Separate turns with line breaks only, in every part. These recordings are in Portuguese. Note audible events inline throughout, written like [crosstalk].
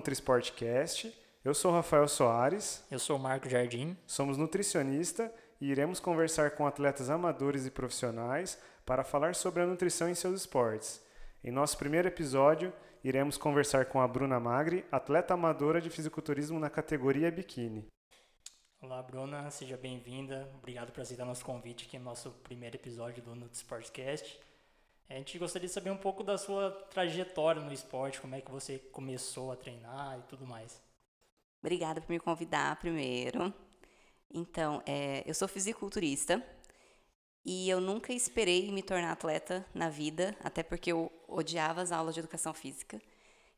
NutriSportcast. Eu sou Rafael Soares.
Eu sou Marco Jardim.
Somos nutricionista e iremos conversar com atletas amadores e profissionais para falar sobre a nutrição em seus esportes. Em nosso primeiro episódio, iremos conversar com a Bruna Magri, atleta amadora de fisiculturismo na categoria biquíni.
Olá, Bruna, seja bem-vinda. Obrigado por aceitar nosso convite aqui no nosso primeiro episódio do NutriSportcast. A gente gostaria de saber um pouco da sua trajetória no esporte, como é que você começou a treinar e tudo mais.
Obrigada por me convidar primeiro. Então, é, eu sou fisiculturista e eu nunca esperei me tornar atleta na vida, até porque eu odiava as aulas de educação física.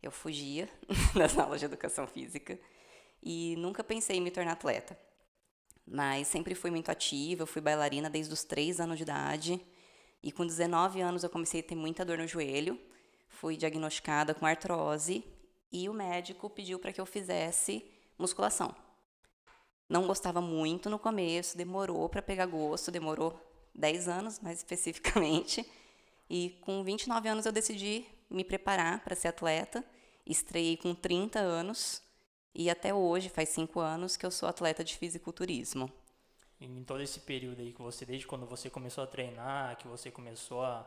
Eu fugia [laughs] das aulas de educação física e nunca pensei em me tornar atleta. Mas sempre fui muito ativa, eu fui bailarina desde os 3 anos de idade. E com 19 anos eu comecei a ter muita dor no joelho, fui diagnosticada com artrose e o médico pediu para que eu fizesse musculação. Não gostava muito no começo, demorou para pegar gosto, demorou 10 anos mais especificamente. E com 29 anos eu decidi me preparar para ser atleta. Estreiei com 30 anos e até hoje, faz 5 anos, que eu sou atleta de fisiculturismo
em todo esse período aí que você, desde quando você começou a treinar, que você começou a,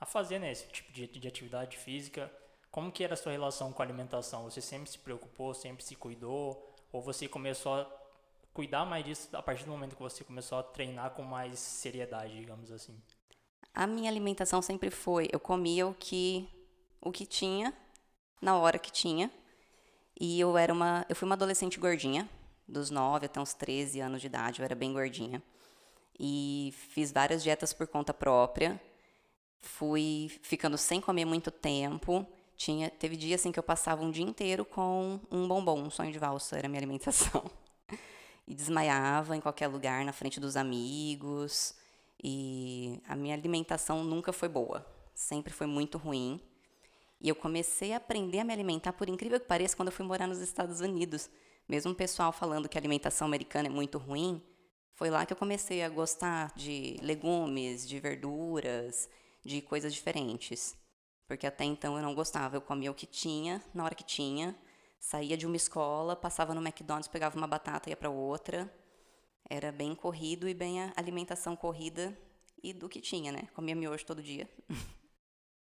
a fazer né, esse tipo de, de atividade física, como que era a sua relação com a alimentação? Você sempre se preocupou, sempre se cuidou? Ou você começou a cuidar mais disso a partir do momento que você começou a treinar com mais seriedade, digamos assim?
A minha alimentação sempre foi, eu comia o que o que tinha na hora que tinha. E eu era uma, eu fui uma adolescente gordinha, dos 9 até uns 13 anos de idade, eu era bem gordinha. E fiz várias dietas por conta própria. Fui ficando sem comer muito tempo. Tinha, teve dia assim que eu passava um dia inteiro com um bombom, um sonho de valsa, era minha alimentação. [laughs] E desmaiava em qualquer lugar, na frente dos amigos. E a minha alimentação nunca foi boa, sempre foi muito ruim. E eu comecei a aprender a me alimentar, por incrível que pareça, quando eu fui morar nos Estados Unidos. Mesmo o pessoal falando que a alimentação americana é muito ruim, foi lá que eu comecei a gostar de legumes, de verduras, de coisas diferentes. Porque até então eu não gostava, eu comia o que tinha, na hora que tinha, saía de uma escola, passava no McDonald's, pegava uma batata e ia para outra. Era bem corrido e bem a alimentação corrida e do que tinha, né? Comia miojo todo dia.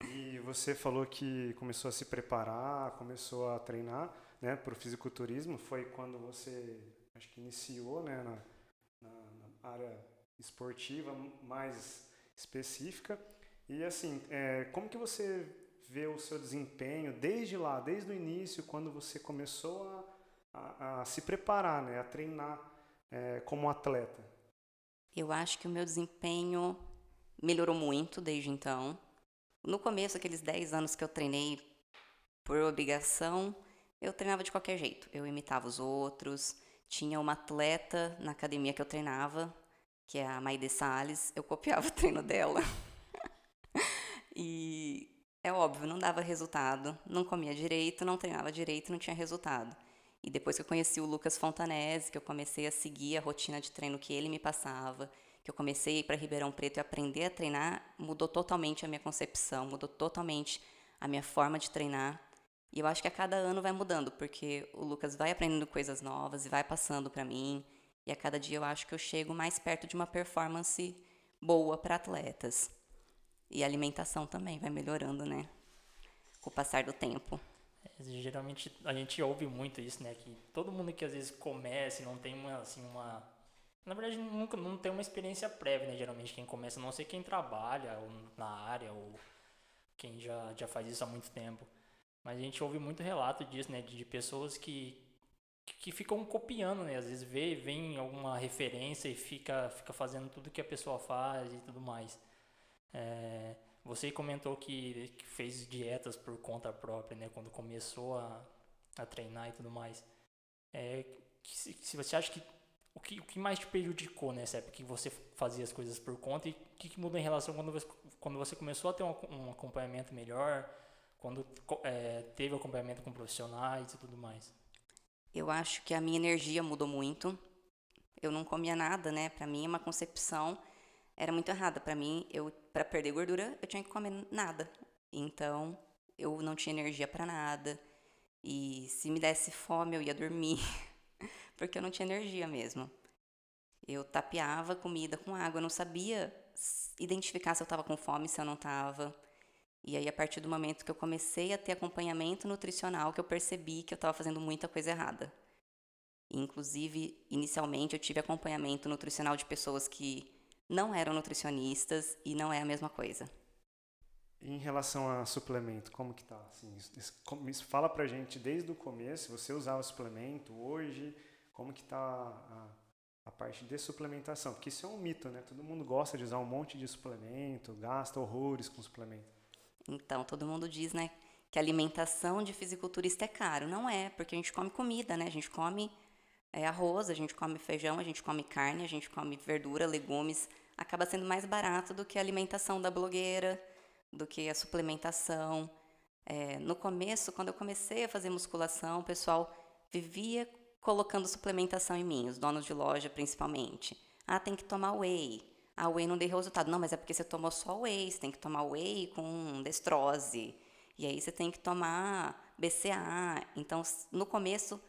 E você falou que começou a se preparar, começou a treinar né, para o fisiculturismo foi quando você acho que iniciou né, na, na, na área esportiva mais específica. E assim, é, como que você vê o seu desempenho desde lá, desde o início, quando você começou a, a, a se preparar, né, a treinar é, como atleta?
Eu acho que o meu desempenho melhorou muito desde então. No começo, aqueles 10 anos que eu treinei por obrigação, eu treinava de qualquer jeito. Eu imitava os outros. Tinha uma atleta na academia que eu treinava, que é a Maide Salles. Eu copiava o treino dela. [laughs] e é óbvio, não dava resultado. Não comia direito, não treinava direito, não tinha resultado. E depois que eu conheci o Lucas Fontanese, que eu comecei a seguir a rotina de treino que ele me passava, que eu comecei a ir para Ribeirão Preto e aprender a treinar, mudou totalmente a minha concepção, mudou totalmente a minha forma de treinar. E eu acho que a cada ano vai mudando, porque o Lucas vai aprendendo coisas novas e vai passando para mim. E a cada dia eu acho que eu chego mais perto de uma performance boa para atletas. E a alimentação também vai melhorando, né? Com o passar do tempo.
É, geralmente a gente ouve muito isso, né? Que todo mundo que às vezes começa não tem uma, assim, uma. Na verdade, nunca não tem uma experiência prévia, né? Geralmente quem começa, não sei quem trabalha ou na área ou quem já, já faz isso há muito tempo. Mas a gente ouve muito relato disso, né? De, pessoas que, que ficam copiando, né? Às vezes vê, vem alguma referência e fica, fica fazendo tudo que a pessoa faz e tudo mais. É, você comentou que, que, fez dietas por conta própria, né? Quando começou a, a treinar e tudo mais. É, que, se, se, você acha que o, que o que mais te prejudicou nessa época que você fazia as coisas por conta e o que, que mudou em relação quando você, quando você começou a ter um, um acompanhamento melhor? Quando é, teve acompanhamento com profissionais e tudo mais?
Eu acho que a minha energia mudou muito. Eu não comia nada, né? Para mim, uma concepção era muito errada. Para mim, eu para perder gordura, eu tinha que comer nada. Então, eu não tinha energia para nada. E se me desse fome, eu ia dormir, [laughs] porque eu não tinha energia mesmo. Eu tapeava comida com água, eu não sabia identificar se eu estava com fome, se eu não estava. E aí, a partir do momento que eu comecei a ter acompanhamento nutricional, que eu percebi que eu estava fazendo muita coisa errada. Inclusive, inicialmente, eu tive acompanhamento nutricional de pessoas que não eram nutricionistas e não é a mesma coisa.
Em relação a suplemento, como que tá? Assim, isso, fala pra gente desde o começo, você usava suplemento, hoje, como que tá a, a parte de suplementação? Porque isso é um mito, né? Todo mundo gosta de usar um monte de suplemento, gasta horrores com suplemento.
Então, todo mundo diz, né, que alimentação de fisiculturista é caro. Não é, porque a gente come comida, né? A gente come é, arroz, a gente come feijão, a gente come carne, a gente come verdura, legumes. Acaba sendo mais barato do que a alimentação da blogueira, do que a suplementação. É, no começo, quando eu comecei a fazer musculação, o pessoal vivia colocando suplementação em mim, os donos de loja principalmente. Ah, tem que tomar whey. Ah, whey não deu resultado. Não, mas é porque você tomou só whey, você tem que tomar whey com destrose. E aí você tem que tomar BCA. Então, no começo,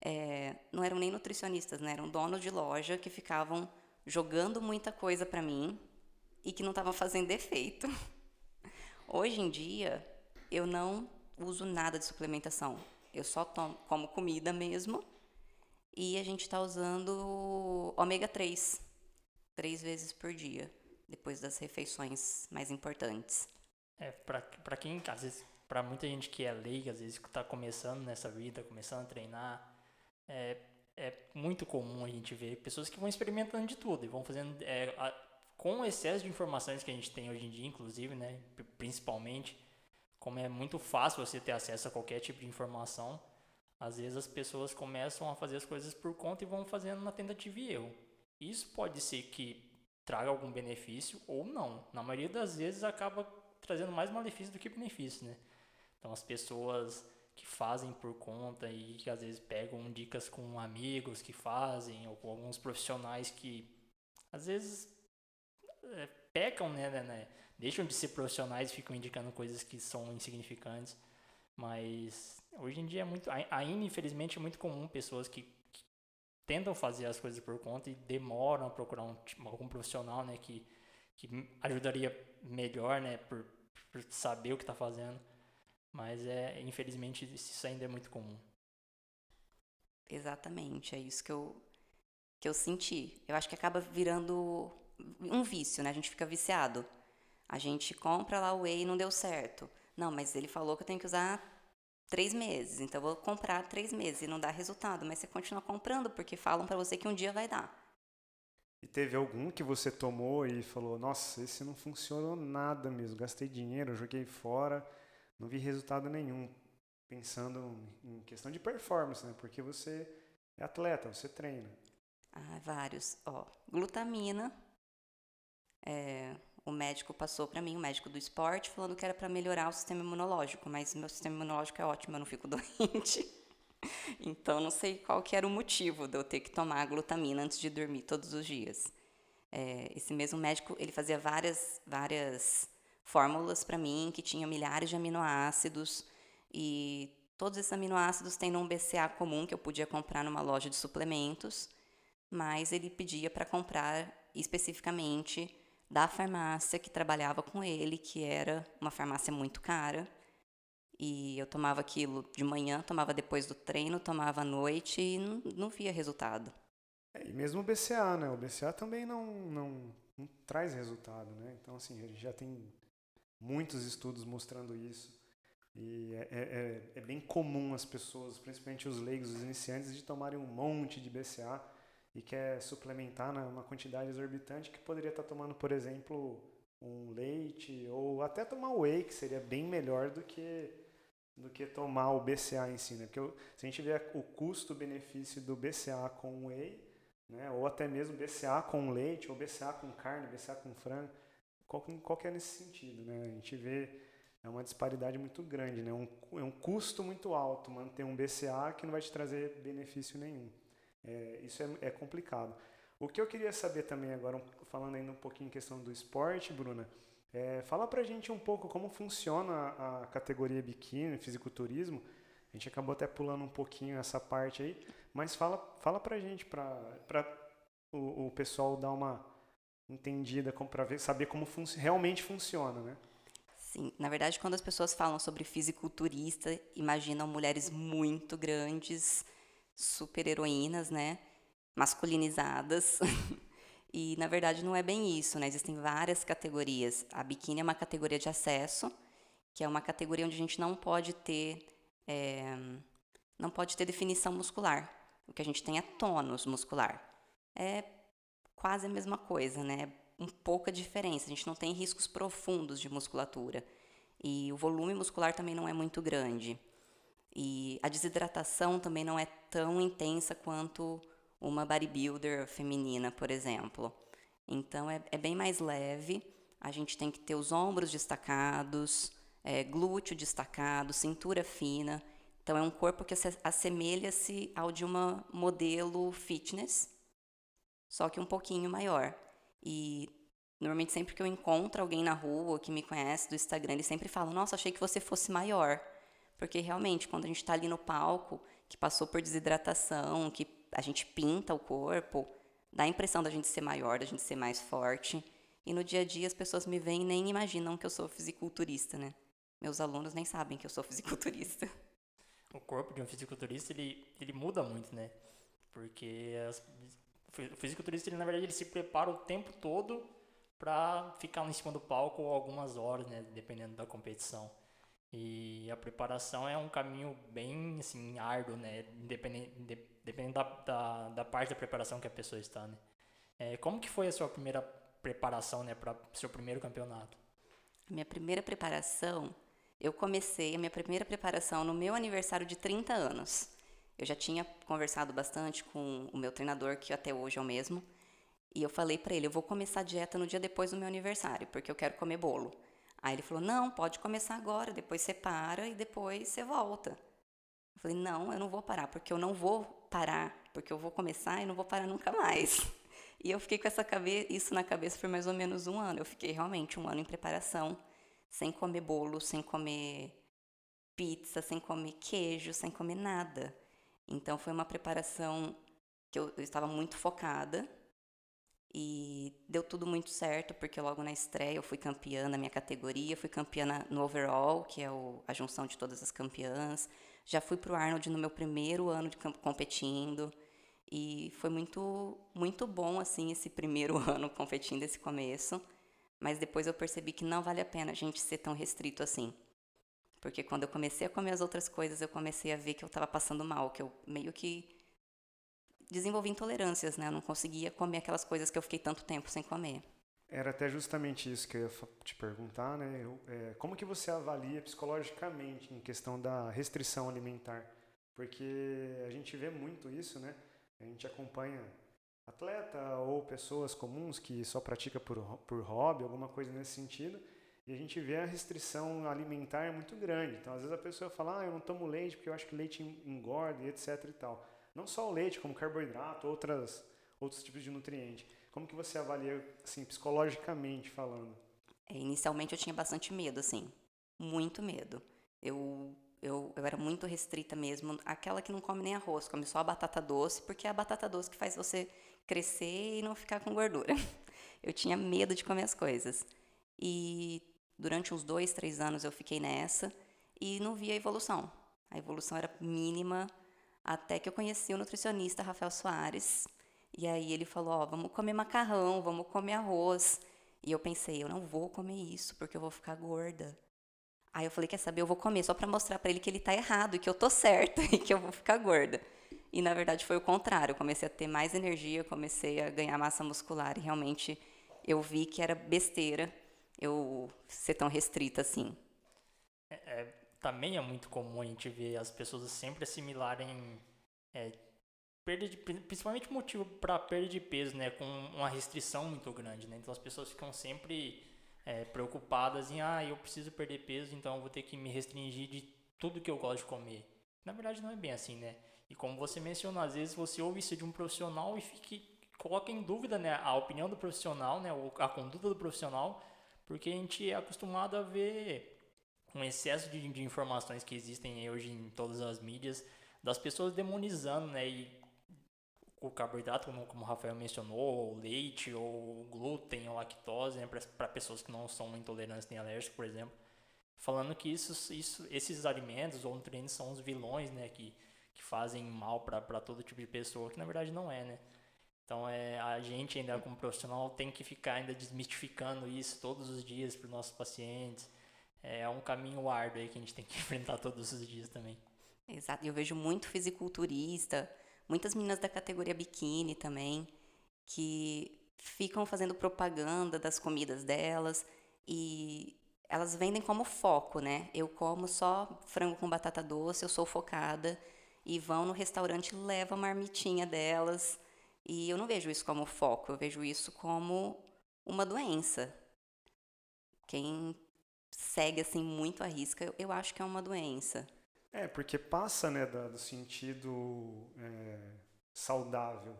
é, não eram nem nutricionistas, né? eram donos de loja que ficavam jogando muita coisa para mim e que não estavam fazendo efeito. [laughs] Hoje em dia, eu não uso nada de suplementação. Eu só tomo, como comida mesmo. E a gente está usando ômega 3, três vezes por dia, depois das refeições mais importantes.
É, para quem, às vezes, para muita gente que é leiga, às vezes que está começando nessa vida, começando a treinar, é, é muito comum a gente ver pessoas que vão experimentando de tudo e vão fazendo é, a, com o excesso de informações que a gente tem hoje em dia, inclusive, né, principalmente, como é muito fácil você ter acesso a qualquer tipo de informação, às vezes as pessoas começam a fazer as coisas por conta e vão fazendo na tentativa e erro. Isso pode ser que traga algum benefício ou não. Na maioria das vezes acaba trazendo mais malefício do que benefício, né? Então as pessoas que fazem por conta e que às vezes pegam dicas com amigos que fazem ou com alguns profissionais que às vezes é, pecam, né, né, né, deixam de ser profissionais e ficam indicando coisas que são insignificantes. Mas hoje em dia é muito, ainda infelizmente é muito comum pessoas que, que tentam fazer as coisas por conta e demoram a procurar um, algum profissional, né, que, que ajudaria melhor, né, por, por saber o que está fazendo. Mas é, infelizmente isso ainda é muito comum.
Exatamente, é isso que eu que eu senti. Eu acho que acaba virando um vício, né? A gente fica viciado. A gente compra lá o whey e não deu certo. Não, mas ele falou que eu tenho que usar três meses, então vou comprar três meses e não dá resultado, mas você continua comprando porque falam para você que um dia vai dar.
E teve algum que você tomou e falou: Nossa, esse não funcionou nada mesmo, gastei dinheiro, joguei fora não vi resultado nenhum. Pensando em questão de performance, né? Porque você é atleta, você treina.
Ah, vários. Ó, glutamina. É, o médico passou para mim, o médico do esporte, falando que era para melhorar o sistema imunológico, mas meu sistema imunológico é ótimo, eu não fico [laughs] doente. então, não sei qual que era o motivo de eu ter que tomar glutamina antes de dormir todos os dias. É, esse mesmo médico, ele fazia várias, várias fórmulas para mim que tinham milhares de aminoácidos e todos esses aminoácidos têm um BCA comum que eu podia comprar numa loja de suplementos, mas ele pedia para comprar especificamente da farmácia que trabalhava com ele, que era uma farmácia muito cara. E eu tomava aquilo de manhã, tomava depois do treino, tomava à noite e não, não via resultado.
É, e mesmo o BCA, né? O BCA também não, não, não traz resultado, né? Então, assim, ele já tem muitos estudos mostrando isso. E é, é, é, é, bem comum as pessoas, principalmente os leigos, os iniciantes, de tomarem um monte de BCA e quer suplementar numa quantidade exorbitante que poderia estar tomando, por exemplo, um leite ou até tomar whey, que seria bem melhor do que do que tomar o BCA em si, né? Porque se a gente vê o custo-benefício do BCA com whey, né? Ou até mesmo BCA com leite, ou BCA com carne, BCA com frango, qual, que é nesse sentido, né? A gente vê é uma disparidade muito grande, né? Um, é um custo muito alto manter um BCA que não vai te trazer benefício nenhum. É, isso é, é, complicado. O que eu queria saber também agora, falando ainda um pouquinho em questão do esporte, Bruna, é, fala pra gente um pouco como funciona a categoria biquíni, fisiculturismo, A gente acabou até pulando um pouquinho essa parte aí, mas fala, fala pra gente, pra, pra o, o pessoal dar uma entendida, para ver, saber como fun realmente funciona, né?
Sim, na verdade, quando as pessoas falam sobre fisiculturista, imaginam mulheres muito grandes, super heroínas, né? Masculinizadas. [laughs] e na verdade não é bem isso, né? Existem várias categorias. A biquíni é uma categoria de acesso, que é uma categoria onde a gente não pode ter é, não pode ter definição muscular. O que a gente tem é tônus muscular. É quase a mesma coisa, né? um pouca diferença. A gente não tem riscos profundos de musculatura. E o volume muscular também não é muito grande. E a desidratação também não é tão intensa quanto uma bodybuilder feminina, por exemplo. Então é, é bem mais leve. A gente tem que ter os ombros destacados, é, glúteo destacado, cintura fina. Então é um corpo que assemelha-se ao de uma modelo fitness, só que um pouquinho maior. E normalmente sempre que eu encontro alguém na rua que me conhece do Instagram, eles sempre falam: Nossa, achei que você fosse maior. Porque realmente, quando a gente está ali no palco, que passou por desidratação, que a gente pinta o corpo, dá a impressão da gente ser maior, da gente ser mais forte. E no dia a dia as pessoas me veem e nem imaginam que eu sou fisiculturista, né? Meus alunos nem sabem que eu sou fisiculturista. [laughs]
O corpo de um fisiculturista, ele, ele muda muito, né? Porque as, o fisiculturista, ele, na verdade, ele se prepara o tempo todo para ficar em cima do palco algumas horas, né, dependendo da competição. E a preparação é um caminho bem assim árduo, né, dependendo, da, da, da, parte da preparação que a pessoa está, né. É, como que foi a sua primeira preparação, né, para seu primeiro campeonato?
Minha primeira preparação, eu comecei a minha primeira preparação no meu aniversário de 30 anos. Eu já tinha conversado bastante com o meu treinador, que até hoje é o mesmo, e eu falei para ele: eu vou começar a dieta no dia depois do meu aniversário, porque eu quero comer bolo. Aí ele falou: não, pode começar agora, depois você para e depois você volta. Eu falei: não, eu não vou parar, porque eu não vou parar, porque eu vou começar e não vou parar nunca mais. [laughs] E eu fiquei com essa cabeça, isso na cabeça por mais ou menos um ano. Eu fiquei realmente um ano em preparação, sem comer bolo, sem comer pizza, sem comer queijo, sem comer nada. Então foi uma preparação que eu, eu estava muito focada e deu tudo muito certo, porque logo na estreia eu fui campeã na minha categoria, fui campeã no overall, que é o, a junção de todas as campeãs. Já fui para o Arnold no meu primeiro ano de competindo. E foi muito, muito bom, assim, esse primeiro [laughs] ano competindo, esse começo. Mas depois eu percebi que não vale a pena a gente ser tão restrito assim. Porque quando eu comecei a comer as outras coisas, eu comecei a ver que eu estava passando mal, que eu meio que desenvolvi intolerâncias, né? Eu não conseguia comer aquelas coisas que eu fiquei tanto tempo sem comer.
Era até justamente isso que eu ia te perguntar, né? É, como que você avalia psicologicamente em questão da restrição alimentar? Porque a gente vê muito isso, né? A gente acompanha atleta ou pessoas comuns que só pratica por, por hobby, alguma coisa nesse sentido, e a gente vê a restrição alimentar muito grande. Então, às vezes a pessoa fala, ah, eu não tomo leite porque eu acho que leite engorda e etc e tal. Não só o leite, como carboidrato, outras, outros tipos de nutriente. Como que você avalia, assim, psicologicamente falando?
É, inicialmente eu tinha bastante medo, assim. Muito medo. Eu, eu, eu era muito restrita mesmo. Aquela que não come nem arroz, come só a batata doce, porque é a batata doce que faz você crescer e não ficar com gordura. [laughs] Eu tinha medo de comer as coisas. E Durante uns dois, três anos eu fiquei nessa e não via evolução. A evolução era mínima até que eu conheci o nutricionista Rafael Soares. E aí ele falou: Ó, oh, vamos comer macarrão, vamos comer arroz. E eu pensei: eu não vou comer isso porque eu vou ficar gorda. Aí eu falei: quer saber? Eu vou comer só para mostrar para ele que ele tá errado e que eu tô certa [laughs] e que eu vou ficar gorda. E na verdade foi o contrário. Eu comecei a ter mais energia, comecei a ganhar massa muscular e realmente eu vi que era besteira eu ser tão restrita assim.
É, é, também é muito comum a gente ver as pessoas sempre assimilarem é, perda de, principalmente motivo para perda de peso, né, com uma restrição muito grande, né? Então as pessoas ficam sempre é, preocupadas em ah, eu preciso perder peso, então eu vou ter que me restringir de tudo que eu gosto de comer. Na verdade não é bem assim, né? E como você mencionou, às vezes você ouve isso de um profissional e fique, coloca em dúvida, né, a opinião do profissional, né, a conduta do profissional porque a gente é acostumado a ver o excesso de, de informações que existem hoje em todas as mídias, das pessoas demonizando, né? E o carboidrato, como, como o Rafael mencionou, o leite, ou glúten, ou lactose, né, para pessoas que não são intolerantes nem alérgicos, por exemplo, falando que isso, isso, esses alimentos ou nutrientes são os vilões, né, que, que fazem mal para todo tipo de pessoa, que na verdade não é, né. Então é, a gente ainda como profissional tem que ficar ainda desmistificando isso todos os dias para os nossos pacientes. É um caminho árduo aí que a gente tem que [laughs] enfrentar todos os dias também.
Exato, eu vejo muito fisiculturista, muitas meninas da categoria biquíni também, que ficam fazendo propaganda das comidas delas e elas vendem como foco, né? Eu como só frango com batata doce, eu sou focada e vão no restaurante levam a marmitinha delas. E eu não vejo isso como foco, eu vejo isso como uma doença. Quem segue assim muito a risca, eu, acho que é uma doença.
É, porque passa né, do sentido é, saudável.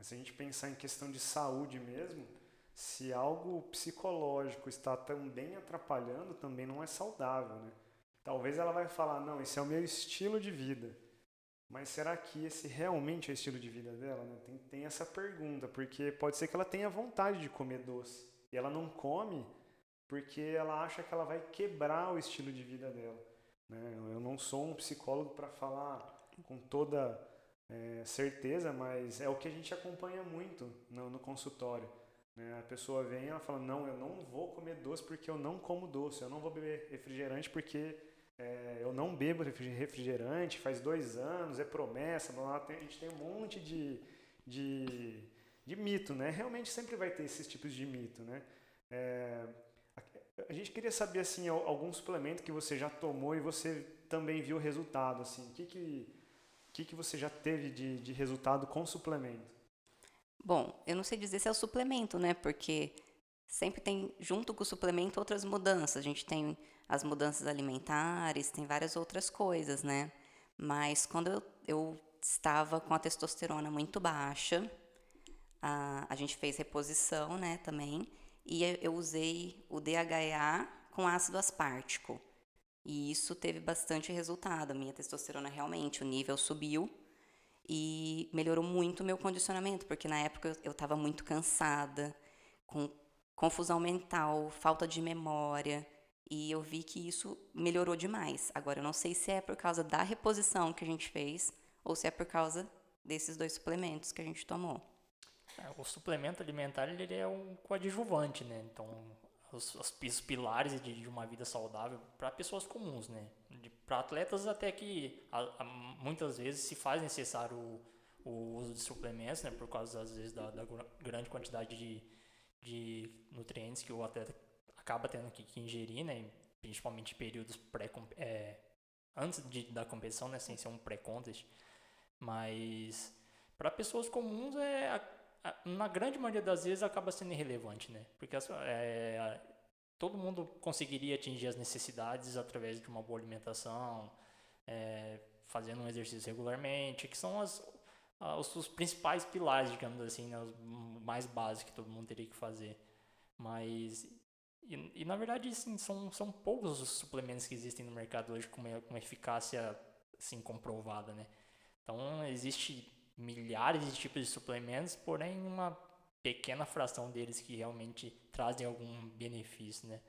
Se a gente pensar em questão de saúde mesmo, se algo psicológico está também atrapalhando, também não é saudável. Né? Talvez ela vai falar, não, esse é o meu estilo de vida. Mas será que esse realmente é o estilo de vida dela? Né? Tem, tem essa pergunta, porque pode ser que ela tenha vontade de comer doce. E ela não come porque ela acha que ela vai quebrar o estilo de vida dela. Né? Eu não sou um psicólogo para falar com toda é, certeza, mas é o que a gente acompanha muito no, no consultório. Né? A pessoa vem e ela fala, não, eu não vou comer doce porque eu não como doce, eu não vou beber refrigerante porque é, eu não bebo refrigerante, faz dois anos, é promessa, blá, blá. a gente tem um monte de, de, de mito, né? Realmente sempre vai ter esses tipos de mito, né? É, a gente queria saber assim algum suplemento que você já tomou e você também viu resultado assim. O que que, que, que você já teve de, de resultado com suplemento?
Bom, eu não sei dizer se é o suplemento, né? Porque sempre tem junto com o suplemento outras mudanças. A gente tem as mudanças alimentares, tem várias outras coisas, né? Mas quando eu, eu estava com a testosterona muito baixa, a, a gente fez reposição, né, também e eu usei o DHEA com ácido aspartico. E isso teve bastante resultado. Minha testosterona realmente, o nível subiu e melhorou muito o meu condicionamento, porque na época eu estava muito cansada, com confusão mental, falta de memória, e eu vi que isso melhorou demais. Agora, eu não sei se é por causa da reposição que a gente fez ou se é por causa desses dois suplementos que a gente tomou.
É, o suplemento alimentar ele é um coadjuvante, né? Então, os, os, pilares de, de, uma vida saudável para pessoas comuns, né? Para atletas até que a, a, muitas vezes se faz necessário o, o, uso de suplementos, né? Por causa às vezes da, da grande quantidade de, de nutrientes que o atleta acaba tendo que, que ingerir, né? Principalmente períodos pré é, antes de, da competição, né? Sem ser um pré-contest, mas para pessoas comuns é na grande maioria das vezes acaba sendo irrelevante, né? Porque é, todo mundo conseguiria atingir as necessidades através de uma boa alimentação, é, fazendo um exercício regularmente, que são as, os, principais pilares, digamos assim, né? os mais básicos que todo mundo teria que fazer. Mas, e, e na verdade, sim, são, são poucos os suplementos que existem no mercado hoje com com eficácia assim, comprovada, né? Então, existe milhares de tipos de suplementos, porém uma pequena fração deles que realmente trazem algum benefício, né?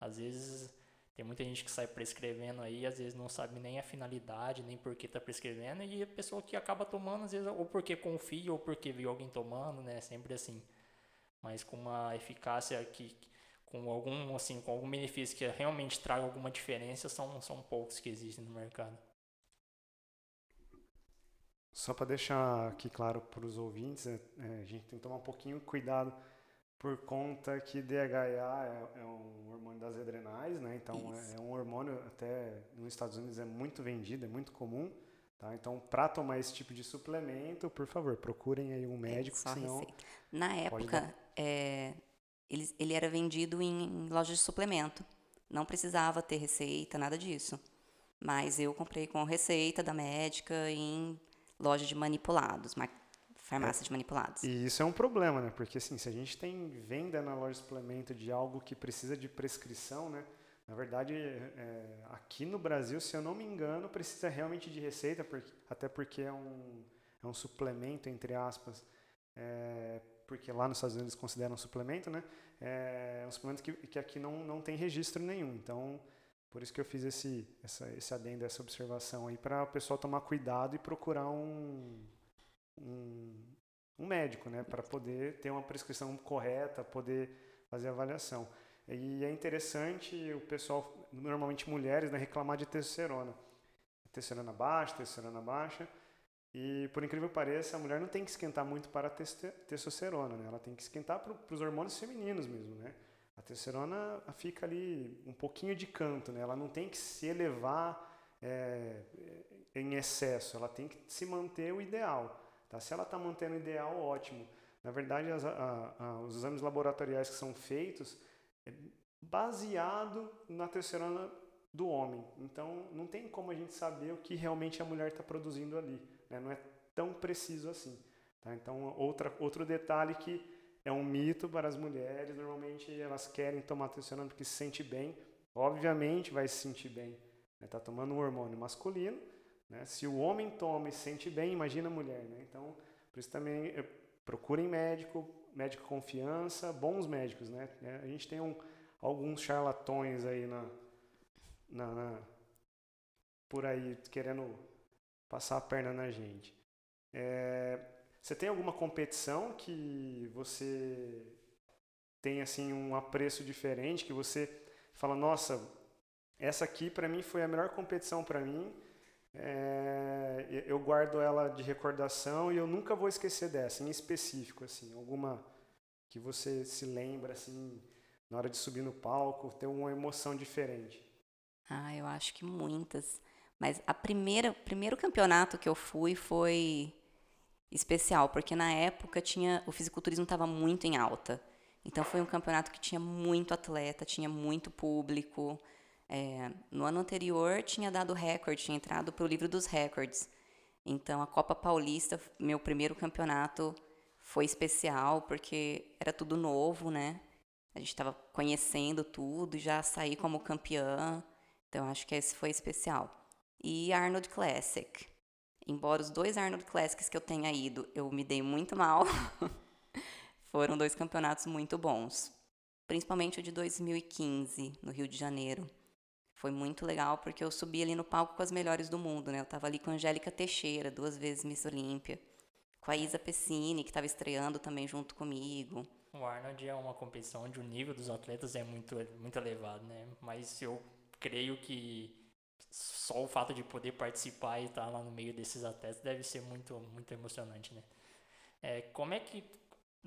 Às vezes tem muita gente que sai prescrevendo aí, às vezes não sabe nem a finalidade, nem por que está prescrevendo, e a pessoa que acaba tomando, às vezes, ou porque confia, ou porque viu alguém tomando, né? Sempre assim. Mas com uma eficácia que, com algum, assim, com algum benefício que realmente traga alguma diferença, são, são poucos que existem no mercado.
Só para deixar aqui claro para os ouvintes, é, é, a gente tem que tomar um pouquinho cuidado por conta que DHA é, é um hormônio das adrenais, né? Então é, é, um hormônio até nos Estados Unidos é muito vendido, é muito comum. Tá? Então, para tomar esse tipo de suplemento, por favor, procurem aí um médico, senão receita.
Na época, é, ele, ele era vendido em lojas de suplemento. Não precisava ter receita, nada disso. Mas eu comprei com receita da médica em loja de manipulados, farmácia é. de manipulados.
E isso é um problema, né? Porque assim, se a gente tem venda na loja de suplemento de algo que precisa de prescrição, né? Na verdade, é, aqui no Brasil, se eu não me engano, precisa realmente de receita, porque, até porque é um, é um suplemento, entre aspas, é, porque lá nos Estados Unidos eles consideram um suplemento, né? É um suplemento que, que aqui não, não tem registro nenhum. Então, por isso que eu fiz esse, essa, esse adendo, essa observação aí, para o pessoal tomar cuidado e procurar um, um, um médico, né? Para poder ter uma prescrição correta, poder fazer avaliação. E é interessante o pessoal, normalmente mulheres, né, reclamar de testosterona. Testosterona baixa, testosterona baixa. E por incrível que pareça, a mulher não tem que esquentar muito para a testosterona, né? Ela tem que esquentar para os hormônios femininos mesmo, né? A testosterona fica ali um pouquinho de canto, né? Ela não tem que se elevar é, em excesso, ela tem que se manter o ideal. Tá? Se ela está mantendo o ideal, ótimo. Na verdade, as, a, a, os exames laboratoriais que são feitos é baseado na testosterona do homem. Então, não tem como a gente saber o que realmente a mulher está produzindo ali. Né? Não é tão preciso assim. Tá? Então, outra, outro detalhe que é um mito para as mulheres, normalmente elas querem tomar testosterona porque se sente bem. Obviamente vai se sentir bem. Está né? tomando um hormônio masculino. Né? Se o homem toma e se sente bem, imagina a mulher. Né? Então, por isso também eh, procurem médico, médico confiança, bons médicos. Né? É, a gente tem um, alguns charlatões aí na, na, na, por aí querendo passar a perna na gente. É, você tem alguma competição que você tem assim um apreço diferente, que você fala, nossa, essa aqui para mim foi a melhor competição para mim. É, eu guardo ela de recordação e eu nunca vou esquecer dessa, em específico assim, alguma que você se lembra assim na hora de subir no palco, ter uma emoção diferente.
Ah, eu acho que muitas. Mas a primeira, primeiro campeonato que eu fui foi especial, porque na época tinha o fisiculturismo estava muito em alta. Então foi um campeonato que tinha muito atleta, tinha muito público. É, no ano anterior tinha dado recorde, tinha entrado para o livro dos recordes. Então a Copa Paulista, meu primeiro campeonato, foi especial porque era tudo novo, né? A gente estava conhecendo tudo, já saí como campeã. Então acho que esse foi especial e Arnold Classic. Embora os dois Arnold Classics que eu tenha ido, eu me dei muito mal. [laughs] Foram dois campeonatos muito bons. Principalmente o de 2015, no Rio de Janeiro. Foi muito legal porque eu subi ali no palco com as melhores do mundo, né? Eu estava ali com a Angélica Teixeira, duas vezes Miss Olímpia. Com a Isa Pessini, que estava estreando também junto comigo.
O Arnold é uma competição onde o nível dos atletas é muito, muito elevado, né? Mas eu creio que só o fato de poder participar e estar lá no meio desses atletas deve ser muito, muito emocionante, né? É, como é que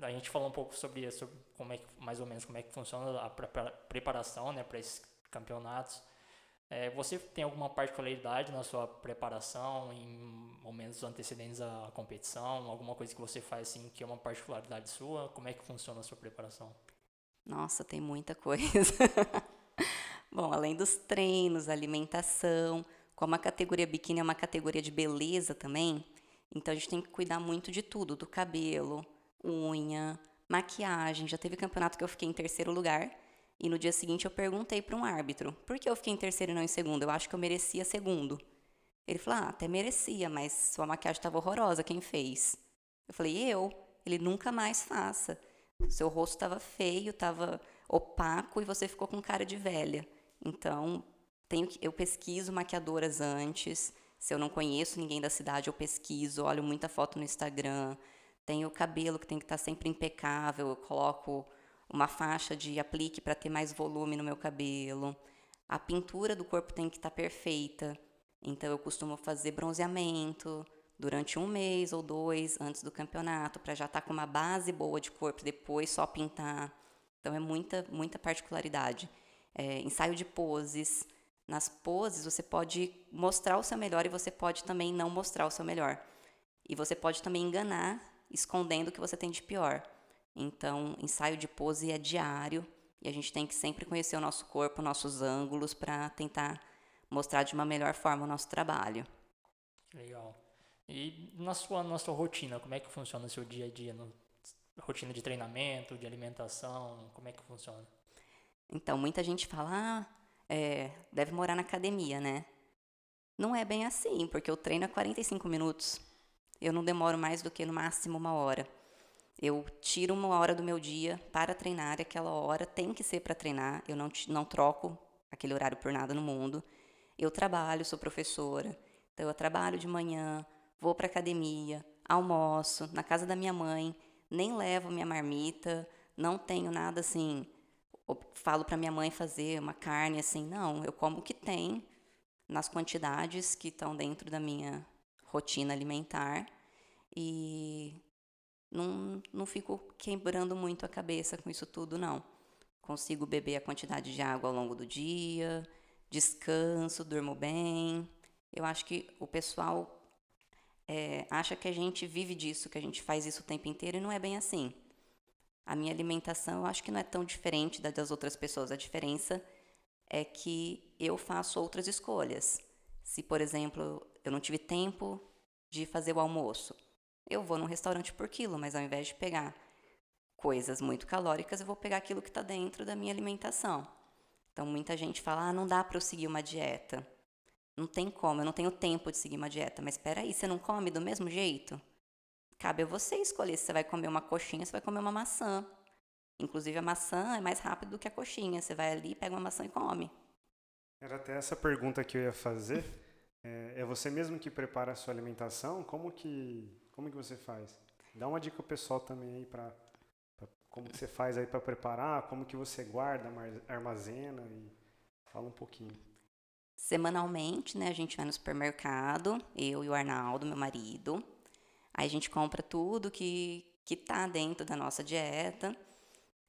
a gente falou um pouco sobre, sobre como é que, mais ou menos como é que funciona a preparação, né, para esses campeonatos. É, você tem alguma particularidade na sua preparação em momentos antecedentes à competição? Alguma coisa que você faz assim que é uma particularidade sua? Como é que funciona a sua preparação?
Nossa, tem muita coisa. [laughs] Bom, além dos treinos, alimentação, como a categoria biquíni é uma categoria de beleza também, então a gente tem que cuidar muito de tudo, do cabelo, unha, maquiagem. Já teve campeonato que eu fiquei em terceiro lugar e no dia seguinte eu perguntei para um árbitro: por que eu fiquei em terceiro e não em segundo? Eu acho que eu merecia segundo. Ele falou: ah, até merecia, mas sua maquiagem estava horrorosa, quem fez? Eu falei: eu. Ele nunca mais faça. Seu rosto estava feio, estava opaco e você ficou com cara de velha. Então, tenho, eu pesquiso maquiadoras antes. Se eu não conheço ninguém da cidade, eu pesquiso, olho muita foto no Instagram. Tenho o cabelo que tem que estar sempre impecável, eu coloco uma faixa de aplique para ter mais volume no meu cabelo. A pintura do corpo tem que estar perfeita. Então eu costumo fazer bronzeamento durante um mês ou dois antes do campeonato, para já estar tá com uma base boa de corpo, depois só pintar. Então é muita, muita particularidade é, ensaio de poses. Nas poses você pode mostrar o seu melhor e você pode também não mostrar o seu melhor. E você pode também enganar, escondendo o que você tem de pior. Então, ensaio de pose é diário e a gente tem que sempre conhecer o nosso corpo, nossos ângulos, para tentar mostrar de uma melhor forma o nosso trabalho.
Legal. E na sua, na sua rotina, como é que funciona o seu dia a dia? No, rotina de treinamento, de alimentação, como é que funciona?
Então, muita gente fala, ah, é, deve morar na academia, né? Não é bem assim, porque eu treino a 45 minutos. Eu não demoro mais do que no máximo uma hora. Eu tiro uma hora do meu dia para treinar, e aquela hora tem que ser para treinar. Eu não, não troco aquele horário por nada no mundo. Eu trabalho, sou professora, então eu trabalho de manhã, vou para academia, almoço na casa da minha mãe, nem levo minha marmita, não tenho nada assim. Falo para minha mãe fazer uma carne assim, não, eu como o que tem nas quantidades que estão dentro da minha rotina alimentar e não, não fico quebrando muito a cabeça com isso tudo, não. Consigo beber a quantidade de água ao longo do dia, descanso, durmo bem. Eu acho que o pessoal é, acha que a gente vive disso, que a gente faz isso o tempo inteiro e não é bem assim. A minha alimentação eu acho que não é tão diferente da das outras pessoas. A diferença é que eu faço outras escolhas. Se, por exemplo, eu não tive tempo de fazer o almoço, eu vou num restaurante por quilo, mas ao invés de pegar coisas muito calóricas, eu vou pegar aquilo que está dentro da minha alimentação. Então, muita gente fala: ah, não dá para eu seguir uma dieta. Não tem como, eu não tenho tempo de seguir uma dieta. Mas espera aí, você não come do mesmo jeito? Cabe a você escolher se você vai comer uma coxinha, se vai comer uma maçã. Inclusive, a maçã é mais rápido do que a coxinha. Você vai ali, pega uma maçã e come.
Era até essa pergunta que eu ia fazer. É, é você mesmo que prepara a sua alimentação? Como que, como que você faz? Dá uma dica pro pessoal também aí para como que você faz aí para preparar, como que você guarda, armazena e fala um pouquinho.
Semanalmente, né, a gente vai no supermercado, eu e o Arnaldo, meu marido. Aí a gente compra tudo que que tá dentro da nossa dieta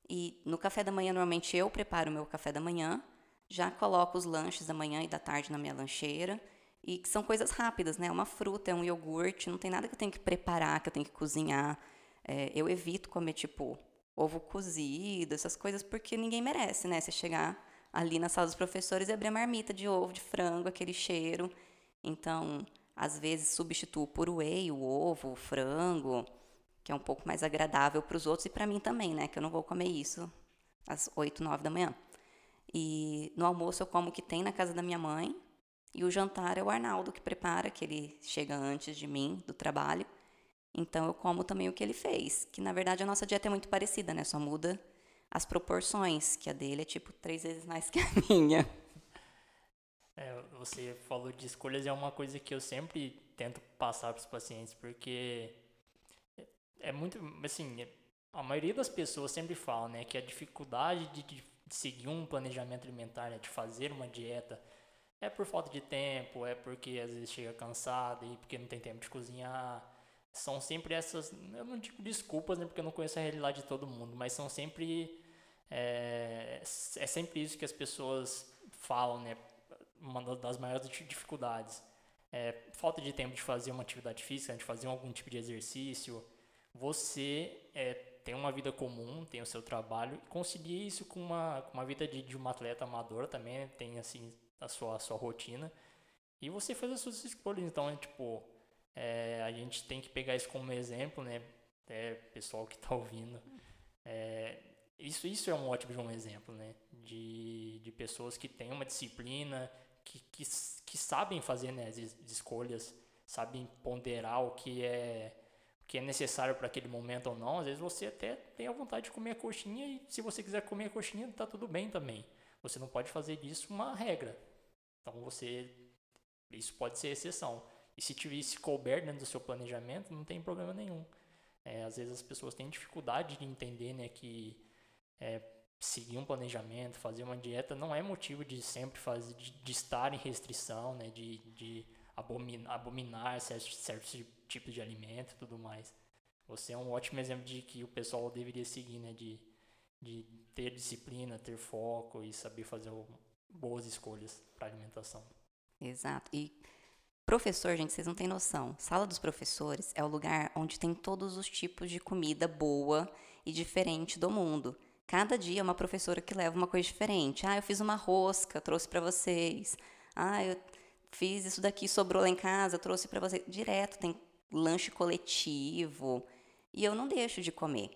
e no café da manhã, normalmente eu preparo o meu café da manhã, já coloco os lanches da manhã e da tarde na minha lancheira, e que são coisas rápidas, né? Uma fruta, é um iogurte, não tem nada que eu tenho que preparar, que eu tenho que cozinhar. É, eu evito comer, tipo, ovo cozido, essas coisas, porque ninguém merece, né? Você chegar ali na sala dos professores e abrir a marmita de ovo, de frango, aquele cheiro. Então, às vezes substituo por whey o ovo, o frango, que é um pouco mais agradável para os outros e para mim também, né? Que eu não vou comer isso às 8, 9 da manhã. E no almoço eu como o que tem na casa da minha mãe. E o jantar é o Arnaldo que prepara, que ele chega antes de mim, do trabalho. Então eu como também o que ele fez. Que na verdade a nossa dieta é muito parecida, né? Só muda as proporções, que a dele é tipo três vezes mais [laughs] que a minha.
Você falou de escolhas, é uma coisa que eu sempre tento passar para os pacientes, porque é muito, assim, a maioria das pessoas sempre fala, né, que a dificuldade de, de seguir um planejamento alimentar, né, de fazer uma dieta, é por falta de tempo, é porque às vezes chega cansado e porque não tem tempo de cozinhar. São sempre essas, eu não digo desculpas, né, porque eu não conheço a realidade de todo mundo, mas são sempre é, é sempre isso que as pessoas falam, né, uma das maiores dificuldades. É, falta de tempo de fazer uma atividade física, de fazer algum tipo de exercício, você é, tem uma vida comum, tem o seu trabalho, e conciliar isso com uma, com uma vida de, de uma atleta amadora também, né? tem assim a sua, a sua rotina, e você faz as suas escolhas, então é tipo, é, a gente tem que pegar isso como exemplo, né, é, pessoal que está ouvindo, é, isso, isso é um ótimo de um exemplo, né, de, de pessoas que têm uma disciplina, que, que, que sabem fazer né, as escolhas, sabem ponderar o que é que é necessário para aquele momento ou não, às vezes você até tem a vontade de comer a coxinha e se você quiser comer a coxinha, tá tudo bem também. Você não pode fazer disso uma regra. Então você isso pode ser exceção. E se tiver se couber dentro do seu planejamento, não tem problema nenhum. É, às vezes as pessoas têm dificuldade de entender né, que é, seguir um planejamento, fazer uma dieta não é motivo de sempre fazer, de, de estar em restrição, né, de, de abominar, abominar certos, certos tipos de alimento e tudo mais. Você é um ótimo exemplo de que o pessoal deveria seguir, né? De, de ter disciplina, ter foco e saber fazer boas escolhas para alimentação.
Exato. E professor, gente, vocês não têm noção. Sala dos professores é o lugar onde tem todos os tipos de comida boa e diferente do mundo. Cada dia é uma professora que leva uma coisa diferente. Ah, eu fiz uma rosca, trouxe para vocês. Ah, eu fiz isso daqui, sobrou lá em casa, trouxe para vocês. Direto tem lanche coletivo e eu não deixo de comer.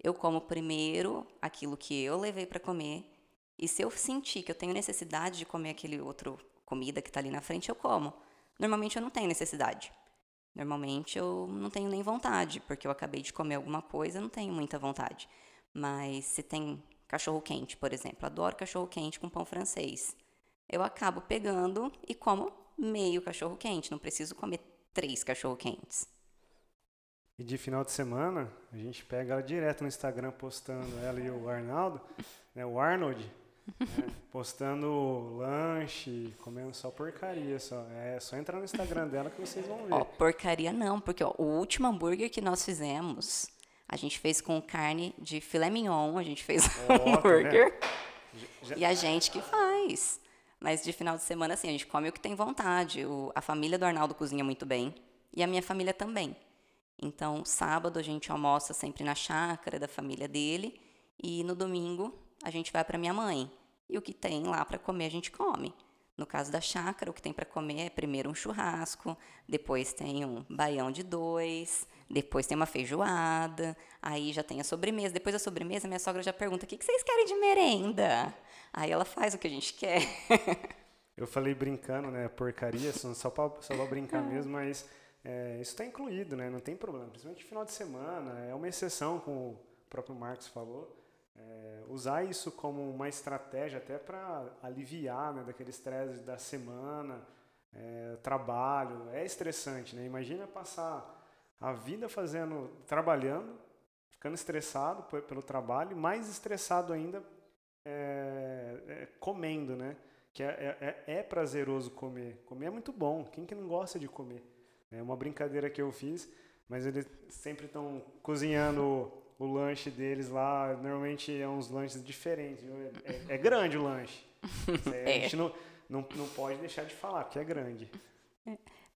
Eu como primeiro aquilo que eu levei para comer E se eu sentir que eu tenho necessidade de comer aquele outro comida que está ali na frente, eu como. Normalmente eu não tenho necessidade. Normalmente eu não tenho nem vontade, porque eu acabei de comer alguma coisa, não tenho muita vontade. Mas se tem cachorro quente, por exemplo, adoro cachorro quente com pão francês. Eu acabo pegando e como meio cachorro quente, não preciso comer três cachorro quentes.
E de final de semana, a gente pega ela direto no Instagram postando ela e o Arnaldo, né, o Arnold, né, [laughs] postando lanche, comendo só porcaria, só. É só entrar no Instagram dela que vocês vão ver.
Ó, porcaria não, porque ó, o último hambúrguer que nós fizemos, a gente fez com carne de filé mignon, a gente fez um [laughs]
tá
hambúrguer.
Já-
E a gente que faz. Mas de final de semana, assim, a gente come o que tem vontade. O- a família do Arnaldo cozinha muito bem. E a minha família também. Então, sábado a gente almoça sempre na chácara da família dele. E no domingo a gente vai para minha mãe. E o que tem lá para comer a gente come. No caso da chácara, o que tem para comer é primeiro um churrasco, depois tem um baião de dois, depois tem uma feijoada, aí já tem a sobremesa. Depois da sobremesa, minha sogra já pergunta: o que vocês querem de merenda? Aí ela faz o que a gente quer. [laughs]
Eu falei brincando, né? Porcaria, só só pra, só pra brincar mesmo, mas é, isso está incluído, né? Não tem problema. Principalmente final de semana, é uma exceção, como o próprio Marcos falou. É, usar isso como uma estratégia até para aliviar né, daquele estresse da semana, é, trabalho. É estressante, né? Imagina passar a vida fazendo, trabalhando, ficando estressado pe- pelo trabalho, mais estressado ainda é, é, comendo, né? Que é, é, é prazeroso comer. Comer é muito bom. Quem que não gosta de comer? É uma brincadeira que eu fiz, mas eles sempre estão cozinhando o, o lanche deles lá. Normalmente é uns lanches diferentes. É, é- é grande o lanche. [laughs] A
É.
gente não, não, não pode deixar de falar, porque é grande.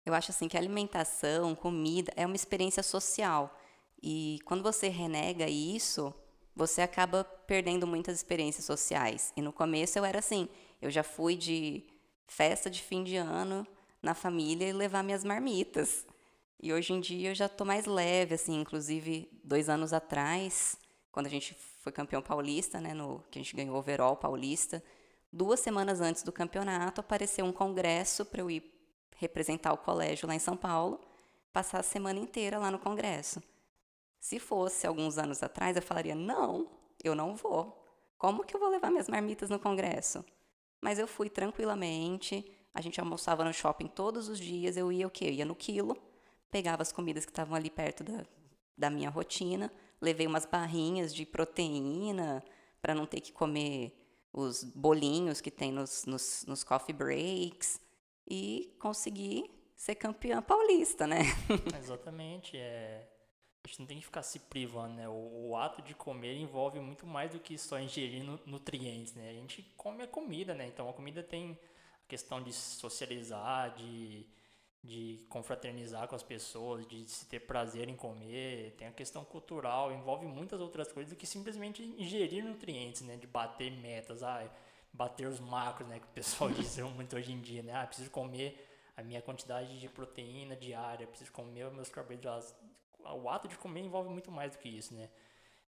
Eu acho assim que alimentação, comida, é uma experiência social. E quando você renega isso, você acaba perdendo muitas experiências sociais. E no começo eu era assim, eu já fui de festa de fim de ano na família e levar minhas marmitas. E hoje em dia eu já tô mais leve, assim, inclusive dois anos atrás, quando a gente foi campeão paulista, né, no, que a gente ganhou o overall paulista, duas semanas antes do campeonato apareceu um congresso para eu ir representar o colégio lá em São Paulo, passar a semana inteira lá no congresso. Se fosse alguns anos atrás, eu falaria: não, eu não vou. Como que eu vou levar minhas marmitas no congresso? Mas eu fui tranquilamente, a gente almoçava no shopping todos os dias, eu ia o quê? Eu ia no quilo, pegava as comidas que estavam ali perto da, da minha rotina, levei umas barrinhas de proteína para não ter que comer os bolinhos que tem nos, nos, nos coffee breaks e consegui ser campeã paulista, né? [laughs]
Exatamente. É... A gente não tem que ficar se privando, né? O, o ato de comer envolve muito mais do que só ingerir nu- nutrientes, né? A gente come a comida, né? Então a comida tem a questão de socializar, de, de confraternizar com as pessoas, de se ter prazer em comer, tem a questão cultural, envolve muitas outras coisas do que simplesmente ingerir nutrientes, né? De bater metas, ah, bater os macros, né? Que o pessoal [laughs] diz muito hoje em dia, né? Ah, preciso comer a minha quantidade de proteína diária, preciso comer os meus carboidratos. O ato de comer envolve muito mais do que isso, né?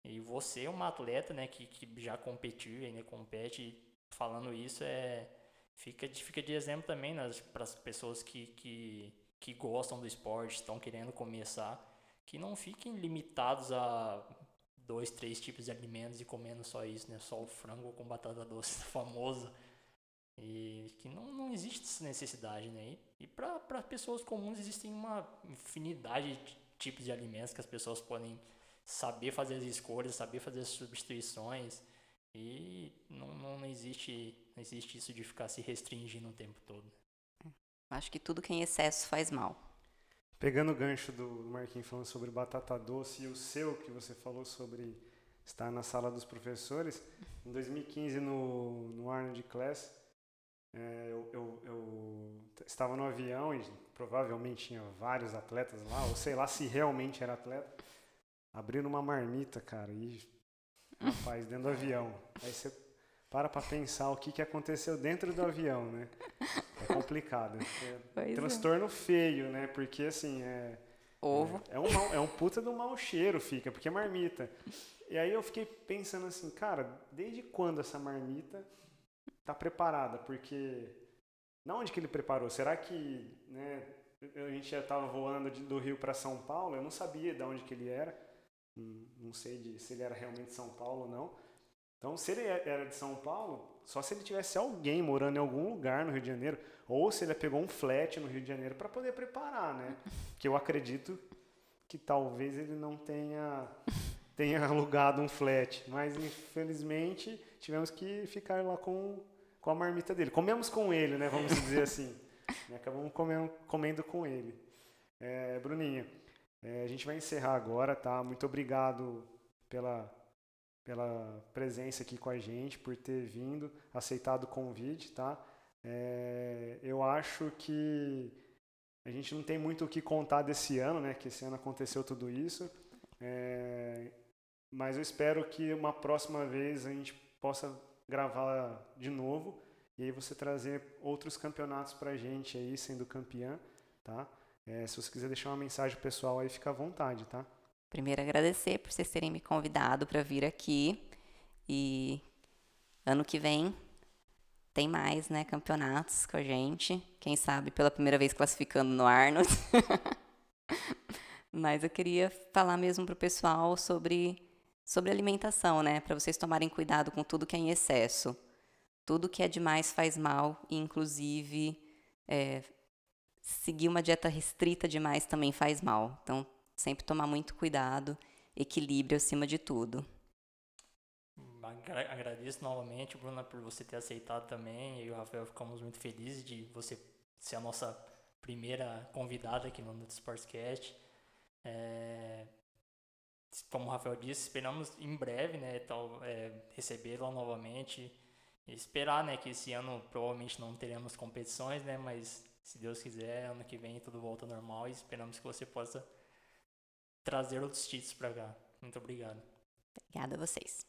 E você é uma atleta, né, que, que já competiu e ainda compete, falando isso, é, fica, de, fica de exemplo também para as pessoas que, que, que gostam do esporte, estão querendo começar, que não fiquem limitados a dois, três tipos de alimentos e comendo só isso, né? Só o frango com batata doce [laughs] famoso. E que não, não existe essa necessidade, né? E, e para pessoas comuns existem uma infinidade de tipos de alimentos que as pessoas podem saber fazer as escolhas, saber fazer as substituições. E não, não, existe, não existe isso de ficar se restringindo o tempo todo.
Acho que tudo que é em excesso faz mal.
Pegando o gancho do Marquinhos falando sobre batata doce e o seu que você falou sobre estar na sala dos professores, em 2015 no, no Arnold Class, é, eu, eu, eu estava no avião e provavelmente tinha vários atletas lá, ou sei lá se realmente era atleta, abrindo uma marmita, cara, e rapaz, dentro do avião. Aí você para pra pensar o que, que aconteceu dentro do avião, né? É complicado. É
é.
transtorno feio, né? Porque assim, é,
Ovo.
É, é um, mau- é um puta do mau cheiro, fica, porque é marmita. E aí eu fiquei pensando assim, cara, desde quando essa marmita tá preparada? Porque. Na onde que ele preparou? Será que, né, a gente já estava voando de- do Rio para São Paulo, eu não sabia de onde que ele era. Hum, Não sei de, se ele era realmente de São Paulo ou não. Então, se ele é- era de São Paulo, só se ele tivesse alguém morando em algum lugar no Rio de Janeiro, ou se ele pegou um flat no Rio de Janeiro para poder preparar, né? [laughs] Que eu acredito que talvez ele não tenha tenha alugado um flat, mas infelizmente tivemos que ficar lá com, com a marmita dele. Comemos com ele, né? Vamos dizer [laughs] assim. Né, Acabamos comendo, comendo com ele. É, Bruninha, é, a gente vai encerrar agora, tá? Muito obrigado pela, pela presença aqui com a gente, por ter vindo, aceitado o convite, tá? É, eu acho que a gente não tem muito o que contar desse ano, né? Que esse ano aconteceu tudo isso. É, mas eu espero que uma próxima vez a gente possa gravar de novo e aí você trazer outros campeonatos pra gente aí, sendo campeã, tá? É, se você quiser deixar uma mensagem pessoal aí, fica à vontade, tá?
Primeiro, agradecer por vocês terem me convidado para vir aqui. E ano que vem tem mais, né, campeonatos com a gente. Quem sabe pela primeira vez classificando no Arnold. [laughs] Mas eu queria falar mesmo pro pessoal sobre sobre alimentação, né, para vocês tomarem cuidado com tudo que é em excesso. Tudo que é demais faz mal, e inclusive é, seguir uma dieta restrita demais também faz mal. Então, sempre tomar muito cuidado, equilíbrio acima de tudo.
Agra- Agradeço novamente, Bruna, por você ter aceitado também. Eu e o Rafael ficamos muito felizes de você ser a nossa primeira convidada aqui no Nuts Sportscast. É, como o Rafael disse, esperamos em breve né, tal, é, recebê-la novamente. E esperar né, que esse ano provavelmente não teremos competições, né, mas se Deus quiser, ano que vem tudo volta normal e esperamos que você possa trazer outros títulos para cá. Muito obrigado.
Obrigada a vocês.